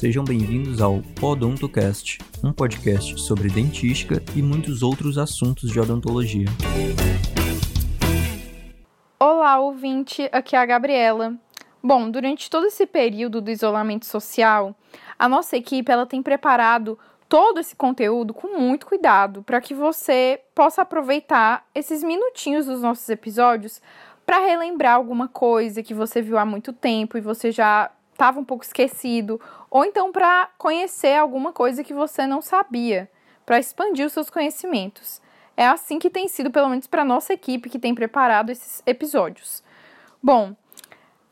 Sejam bem-vindos ao Odontocast, um podcast sobre dentística e muitos outros assuntos de odontologia. Olá, ouvinte, aqui é a Gabriela. Bom, durante todo esse período do isolamento social, a nossa equipe ela tem preparado todo esse conteúdo com muito cuidado para que você possa aproveitar esses minutinhos dos nossos episódios para relembrar alguma coisa que você viu há muito tempo e você já estava um pouco esquecido, ou então para conhecer alguma coisa que você não sabia, para expandir os seus conhecimentos. É assim que tem sido, pelo menos para nossa equipe que tem preparado esses episódios. Bom,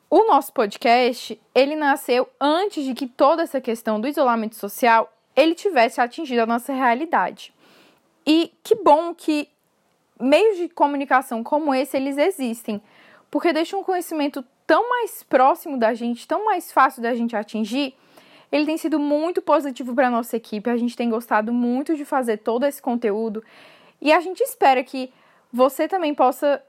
o nosso podcast, ele nasceu antes de que toda essa questão do isolamento social ele tivesse atingido a nossa realidade. E que bom que meios de comunicação como esse eles existem, porque deixam um conhecimento tão mais próximo da gente, tão mais fácil da gente atingir. Ele tem sido muito positivo para nossa equipe, a gente tem gostado muito de fazer todo esse conteúdo e a gente espera que você também possa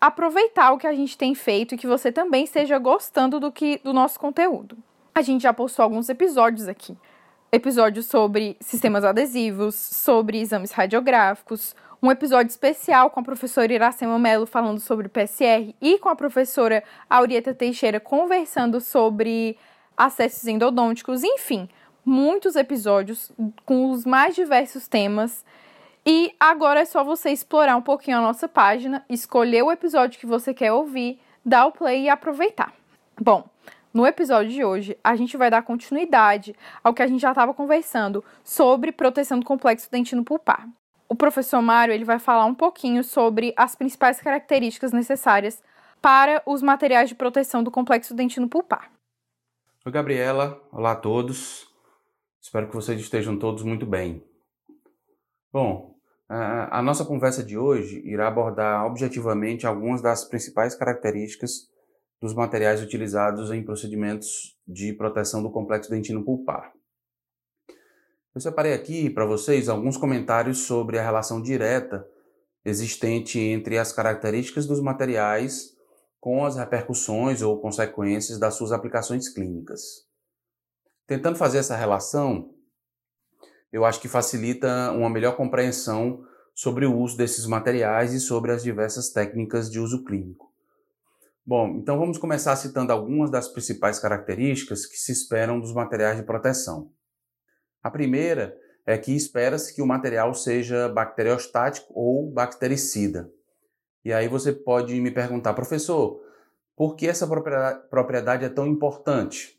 aproveitar o que a gente tem feito e que você também esteja gostando do que do nosso conteúdo. A gente já postou alguns episódios aqui episódio sobre sistemas adesivos, sobre exames radiográficos, um episódio especial com a professora Iracema Mello falando sobre PSR e com a professora Aurieta Teixeira conversando sobre acessos endodônticos, enfim, muitos episódios com os mais diversos temas. E agora é só você explorar um pouquinho a nossa página, escolher o episódio que você quer ouvir, dar o play e aproveitar. Bom, no episódio de hoje, a gente vai dar continuidade ao que a gente já estava conversando sobre proteção do complexo dentino pulpar. O professor Mário ele vai falar um pouquinho sobre as principais características necessárias para os materiais de proteção do complexo dentino pulpar. Oi, Gabriela. Olá a todos. Espero que vocês estejam todos muito bem. Bom, a nossa conversa de hoje irá abordar objetivamente algumas das principais características dos materiais utilizados em procedimentos de proteção do complexo dentino pulpar. Eu separei aqui para vocês alguns comentários sobre a relação direta existente entre as características dos materiais com as repercussões ou consequências das suas aplicações clínicas. Tentando fazer essa relação, eu acho que facilita uma melhor compreensão sobre o uso desses materiais e sobre as diversas técnicas de uso clínico. Bom, então vamos começar citando algumas das principais características que se esperam dos materiais de proteção. A primeira é que espera-se que o material seja bacteriostático ou bactericida. E aí você pode me perguntar, professor, por que essa propriedade é tão importante?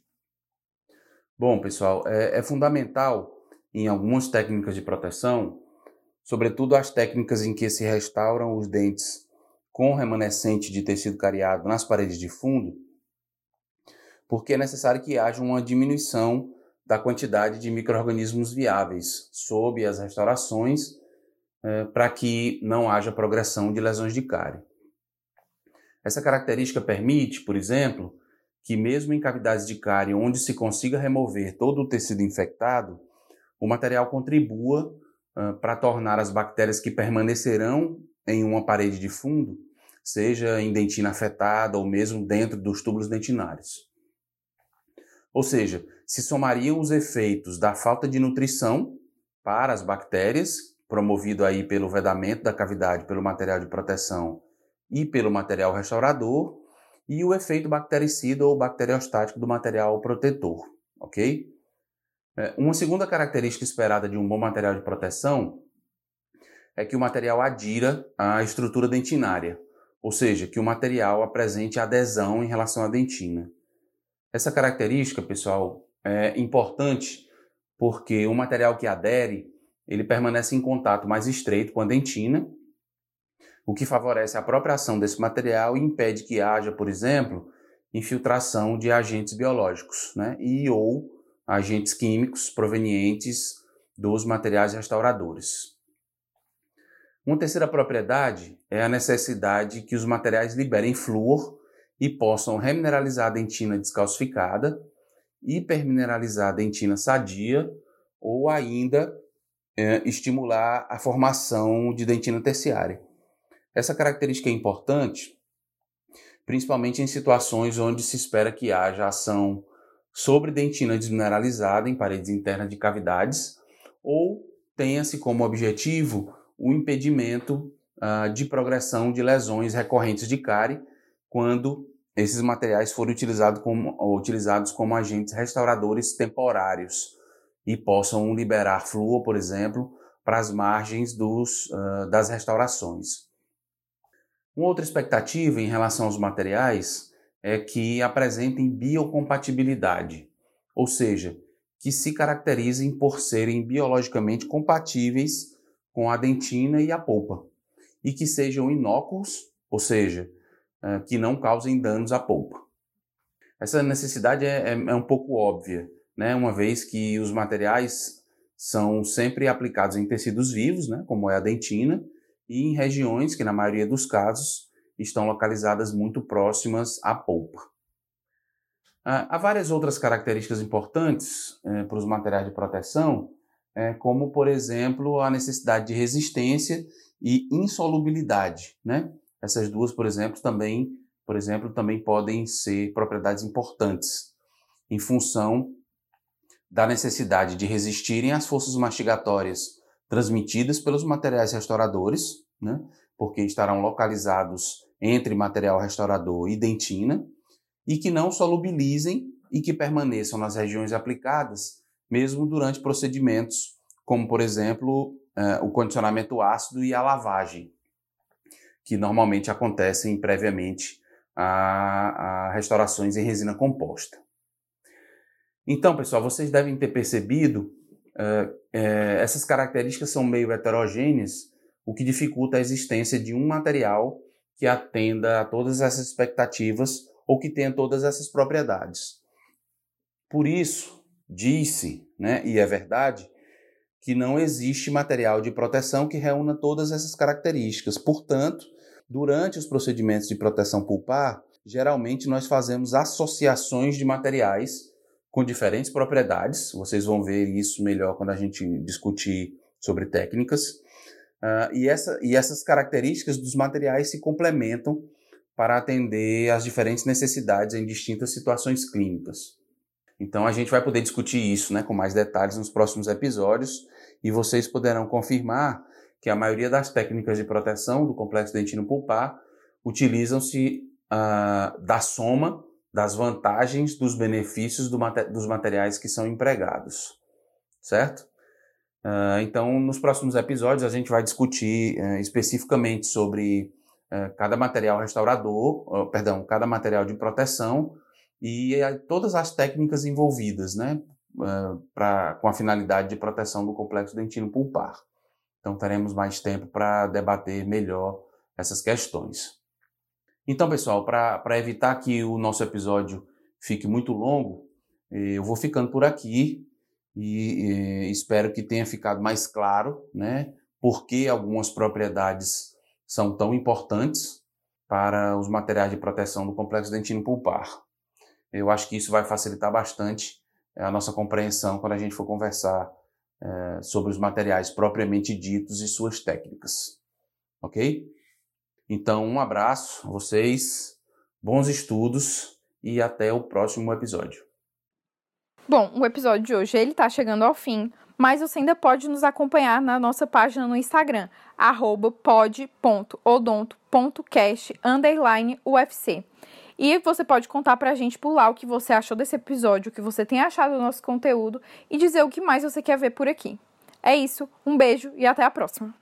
Bom, pessoal, é, é fundamental em algumas técnicas de proteção, sobretudo as técnicas em que se restauram os dentes com remanescente de tecido cariado nas paredes de fundo, porque é necessário que haja uma diminuição da quantidade de micro-organismos viáveis sob as restaurações eh, para que não haja progressão de lesões de cárie. Essa característica permite, por exemplo, que mesmo em cavidades de cárie onde se consiga remover todo o tecido infectado, o material contribua uh, para tornar as bactérias que permanecerão em uma parede de fundo, seja em dentina afetada ou mesmo dentro dos túbulos dentinários. Ou seja, se somariam os efeitos da falta de nutrição para as bactérias, promovido aí pelo vedamento da cavidade pelo material de proteção e pelo material restaurador, e o efeito bactericida ou bacteriostático do material protetor, ok? É, uma segunda característica esperada de um bom material de proteção é que o material adira à estrutura dentinária, ou seja, que o material apresente adesão em relação à dentina. Essa característica, pessoal, é importante porque o material que adere, ele permanece em contato mais estreito com a dentina, o que favorece a própria ação desse material e impede que haja, por exemplo, infiltração de agentes biológicos, né? E ou agentes químicos provenientes dos materiais restauradores. Uma terceira propriedade é a necessidade que os materiais liberem flúor e possam remineralizar a dentina descalcificada, hipermineralizar a dentina sadia ou ainda é, estimular a formação de dentina terciária. Essa característica é importante, principalmente em situações onde se espera que haja ação sobre dentina desmineralizada em paredes internas de cavidades, ou tenha-se como objetivo o impedimento uh, de progressão de lesões recorrentes de cárie quando esses materiais forem utilizados como, utilizados como agentes restauradores temporários e possam liberar flúor, por exemplo, para as margens dos, uh, das restaurações. Uma outra expectativa em relação aos materiais é que apresentem biocompatibilidade, ou seja, que se caracterizem por serem biologicamente compatíveis com a dentina e a polpa, e que sejam inócuos, ou seja, uh, que não causem danos à polpa. Essa necessidade é, é, é um pouco óbvia, né? uma vez que os materiais são sempre aplicados em tecidos vivos, né? como é a dentina, e em regiões que, na maioria dos casos, estão localizadas muito próximas à polpa. Há várias outras características importantes eh, para os materiais de proteção, eh, como, por exemplo, a necessidade de resistência e insolubilidade. Né? Essas duas, por exemplo, também, por exemplo, também podem ser propriedades importantes em função da necessidade de resistirem às forças mastigatórias transmitidas pelos materiais restauradores, né? porque estarão localizados entre material restaurador e dentina, e que não solubilizem e que permaneçam nas regiões aplicadas, mesmo durante procedimentos como, por exemplo, uh, o condicionamento ácido e a lavagem, que normalmente acontecem previamente a, a restaurações em resina composta. Então, pessoal, vocês devem ter percebido uh, uh, essas características são meio heterogêneas, o que dificulta a existência de um material que atenda a todas essas expectativas ou que tenha todas essas propriedades. Por isso, disse, né, e é verdade, que não existe material de proteção que reúna todas essas características. Portanto, durante os procedimentos de proteção pulpar, geralmente nós fazemos associações de materiais com diferentes propriedades. Vocês vão ver isso melhor quando a gente discutir sobre técnicas. Uh, e, essa, e essas características dos materiais se complementam para atender às diferentes necessidades em distintas situações clínicas. Então a gente vai poder discutir isso né, com mais detalhes nos próximos episódios e vocês poderão confirmar que a maioria das técnicas de proteção do complexo dentino pulpar utilizam-se uh, da soma das vantagens, dos benefícios do, dos materiais que são empregados, certo? Uh, então, nos próximos episódios, a gente vai discutir uh, especificamente sobre uh, cada material restaurador, perdão, cada material de proteção e todas as técnicas envolvidas, né, pra, com a finalidade de proteção do complexo dentino pulpar. Então, teremos mais tempo para debater melhor essas questões. Então, pessoal, para evitar que o nosso episódio fique muito longo, eh, eu vou ficando por aqui e, e espero que tenha ficado mais claro, né, por que algumas propriedades são tão importantes para os materiais de proteção do complexo dentino pulpar. Eu acho que isso vai facilitar bastante a nossa compreensão quando a gente for conversar é, sobre os materiais propriamente ditos e suas técnicas. Ok? Então, um abraço a vocês, bons estudos e até o próximo episódio. Bom, o episódio de hoje ele está chegando ao fim, mas você ainda pode nos acompanhar na nossa página no Instagram, pod.odonto.cast_ufc. E você pode contar pra gente por lá o que você achou desse episódio, o que você tem achado do nosso conteúdo e dizer o que mais você quer ver por aqui. É isso, um beijo e até a próxima!